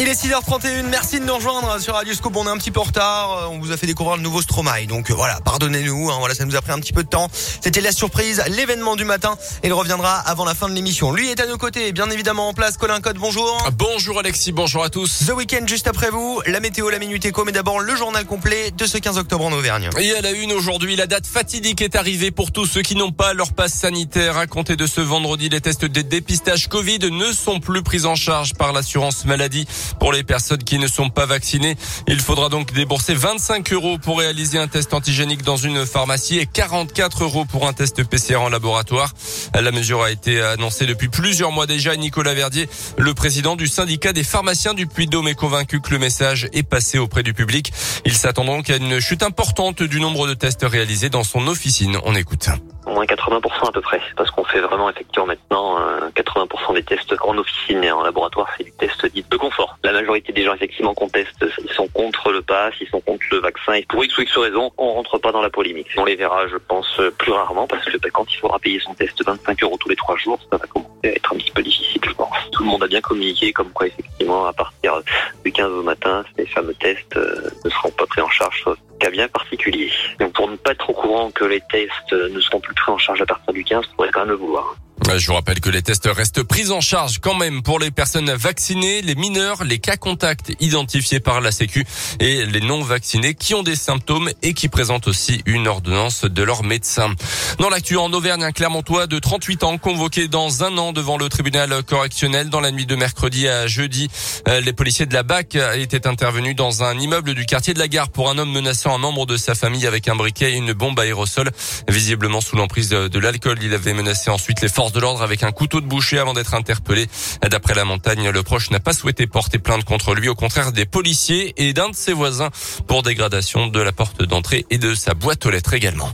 Il est 6h31, merci de nous rejoindre sur Radio Scoop. On est un petit peu en retard, euh, on vous a fait découvrir le nouveau Stromae. Donc euh, voilà, pardonnez-nous, hein, voilà, ça nous a pris un petit peu de temps. C'était la surprise, l'événement du matin. Il reviendra avant la fin de l'émission. Lui est à nos côtés, bien évidemment en place. Colin Code, bonjour. Bonjour Alexis, bonjour à tous. The Weekend juste après vous, la météo, la minute éco, mais d'abord le journal complet de ce 15 octobre en Auvergne. Et à la une aujourd'hui, la date fatidique est arrivée pour tous ceux qui n'ont pas leur passe sanitaire. À compter de ce vendredi, les tests de dépistage Covid ne sont plus pris en charge par l'assurance maladie pour les personnes qui ne sont pas vaccinés. Il faudra donc débourser 25 euros pour réaliser un test antigénique dans une pharmacie et 44 euros pour un test PCR en laboratoire. La mesure a été annoncée depuis plusieurs mois déjà. Nicolas Verdier, le président du syndicat des pharmaciens du Puy-de-Dôme, est convaincu que le message est passé auprès du public. Il s'attend donc à une chute importante du nombre de tests réalisés dans son officine. On écoute au moins 80% à peu près, parce qu'on fait vraiment effectivement maintenant 80% des tests en officine et en laboratoire, c'est du test dit de confort. Majorité des gens effectivement qu'on teste, ils sont contre le pass, ils sont contre le vaccin, et pour X ou X raison, on rentre pas dans la polémique. On les verra, je pense, plus rarement, parce que bah, quand il faudra payer son test 25 euros tous les trois jours, ça va commencer à être un petit peu difficile, je pense. Tout le monde a bien communiqué, comme quoi effectivement, à partir du 15 au matin, ces fameux tests euh, ne seront pas pris en charge, cas bien particulier. Donc pour ne pas être au courant que les tests ne seront plus pris en charge à partir du 15, pourrait quand même le vouloir. Je vous rappelle que les tests restent pris en charge quand même pour les personnes vaccinées, les mineurs, les cas contacts identifiés par la Sécu et les non vaccinés qui ont des symptômes et qui présentent aussi une ordonnance de leur médecin. Dans l'actu en Auvergne, un Clermontois de 38 ans convoqué dans un an devant le tribunal correctionnel dans la nuit de mercredi à jeudi. Euh, les policiers de la BAC étaient intervenus dans un immeuble du quartier de la gare pour un homme menaçant un membre de sa famille avec un briquet et une bombe aérosol. Visiblement sous l'emprise de l'alcool, il avait menacé ensuite les forces de l'ordre avec un couteau de boucher avant d'être interpellé. D'après la montagne, le proche n'a pas souhaité porter plainte contre lui, au contraire des policiers et d'un de ses voisins pour dégradation de la porte d'entrée et de sa boîte aux lettres également.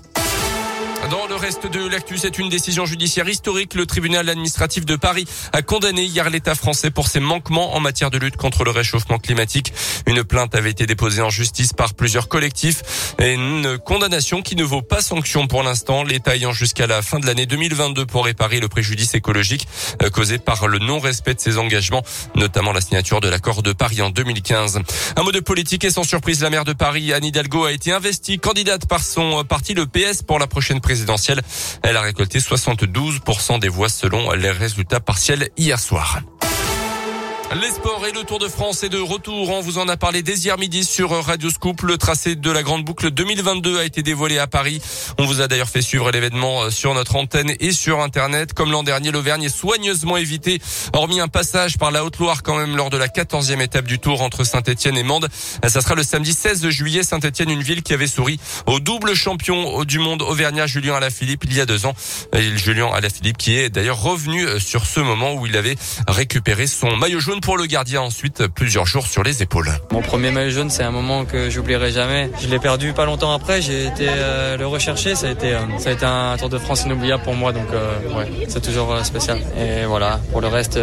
Dans le reste de l'actu, c'est une décision judiciaire historique. Le tribunal administratif de Paris a condamné hier l'État français pour ses manquements en matière de lutte contre le réchauffement climatique. Une plainte avait été déposée en justice par plusieurs collectifs et une condamnation qui ne vaut pas sanction pour l'instant. L'État ayant jusqu'à la fin de l'année 2022 pour réparer le préjudice écologique euh, causé par le non-respect de ses engagements, notamment la signature de l'accord de Paris en 2015. Un mot de politique et sans surprise, la maire de Paris, Anne Hidalgo, a été investie candidate par son parti, le PS, pour la prochaine présidence Elle a récolté 72% des voix selon les résultats partiels hier soir. Les sports et le Tour de France est de retour. On vous en a parlé dès hier midi sur Radio Scoop. Le tracé de la Grande Boucle 2022 a été dévoilé à Paris. On vous a d'ailleurs fait suivre l'événement sur notre antenne et sur Internet. Comme l'an dernier, l'Auvergne est soigneusement évité, hormis un passage par la Haute-Loire quand même lors de la 14e étape du Tour entre Saint-Etienne et Mende. Ça sera le samedi 16 juillet. Saint-Etienne, une ville qui avait souri au double champion du monde auvergnat Julien Alaphilippe il y a deux ans. Julien Alaphilippe qui est d'ailleurs revenu sur ce moment où il avait récupéré son maillot jaune pour le gardien ensuite plusieurs jours sur les épaules. Mon premier maillot jaune, c'est un moment que j'oublierai jamais. Je l'ai perdu pas longtemps après. J'ai été euh, le rechercher. Ça a été, euh, ça a été un Tour de France inoubliable pour moi. Donc euh, ouais, c'est toujours spécial. Et voilà. Pour le reste,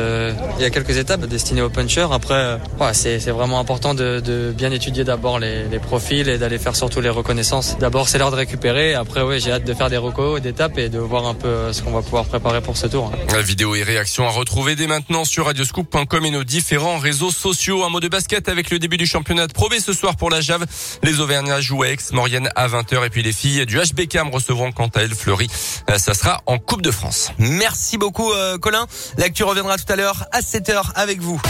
il y a quelques étapes destinées aux punchers. Après, ouais, c'est, c'est vraiment important de, de bien étudier d'abord les, les, profils et d'aller faire surtout les reconnaissances. D'abord, c'est l'heure de récupérer. Après, ouais, j'ai hâte de faire des recos, d'étapes et de voir un peu ce qu'on va pouvoir préparer pour ce tour. La vidéo et réaction à retrouver dès maintenant sur radioscoop.com et nos différents réseaux sociaux. Un mot de basket avec le début du championnat de ce soir pour la Jave. Les Auvergnats jouent à Aix-Maurienne à 20h et puis les filles du HBK recevront quant à elles Fleury. Euh, ça sera en Coupe de France. Merci beaucoup euh, Colin. L'actu reviendra tout à l'heure à 7h avec vous.